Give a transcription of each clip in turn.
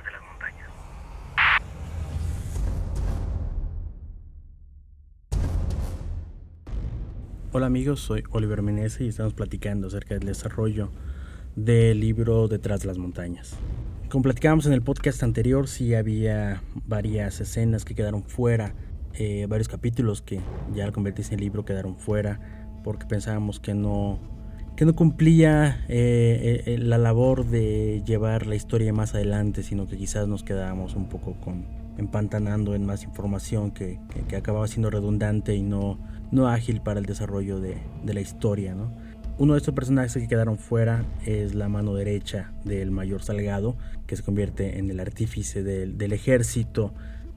de las montañas. Hola amigos, soy Oliver Menezes y estamos platicando acerca del desarrollo del libro Detrás de las montañas. Como platicábamos en el podcast anterior, sí había varias escenas que quedaron fuera, eh, varios capítulos que ya al convertirse en libro quedaron fuera porque pensábamos que no que no cumplía eh, eh, la labor de llevar la historia más adelante, sino que quizás nos quedábamos un poco con empantanando en más información que, que, acababa siendo redundante y no, no ágil para el desarrollo de, de, la historia. ¿no? Uno de estos personajes que quedaron fuera es la mano derecha del mayor Salgado, que se convierte en el artífice del ejército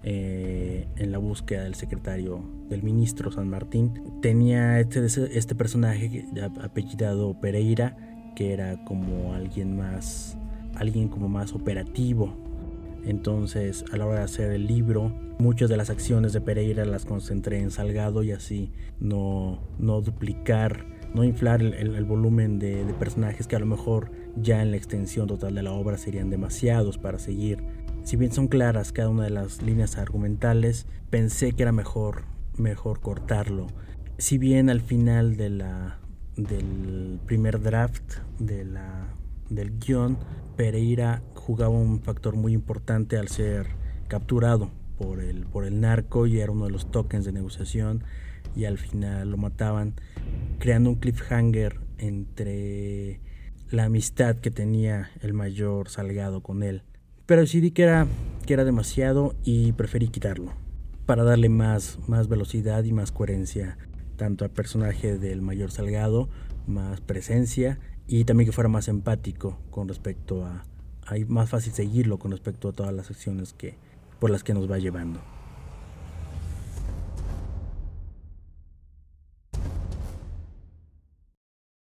eh, en la búsqueda del secretario del ministro San Martín. Tenía este, este personaje apellidado Pereira, que era como alguien más, alguien como más operativo. Entonces, a la hora de hacer el libro, muchas de las acciones de Pereira las concentré en Salgado y así no, no duplicar, no inflar el, volumen de, de personajes que a lo mejor ya en la extensión total de la obra serían demasiados para seguir si bien son claras cada una de las líneas argumentales, pensé que era mejor, mejor cortarlo. Si bien al final de la, del primer draft de la, del guion, Pereira jugaba un factor muy importante al ser capturado por el, por el narco y era uno de los tokens de negociación y al final lo mataban, creando un cliffhanger entre la amistad que tenía el mayor Salgado con él. Pero decidí que era, que era demasiado y preferí quitarlo para darle más, más velocidad y más coherencia tanto al personaje del mayor Salgado, más presencia y también que fuera más empático con respecto a, a más fácil seguirlo con respecto a todas las acciones que por las que nos va llevando.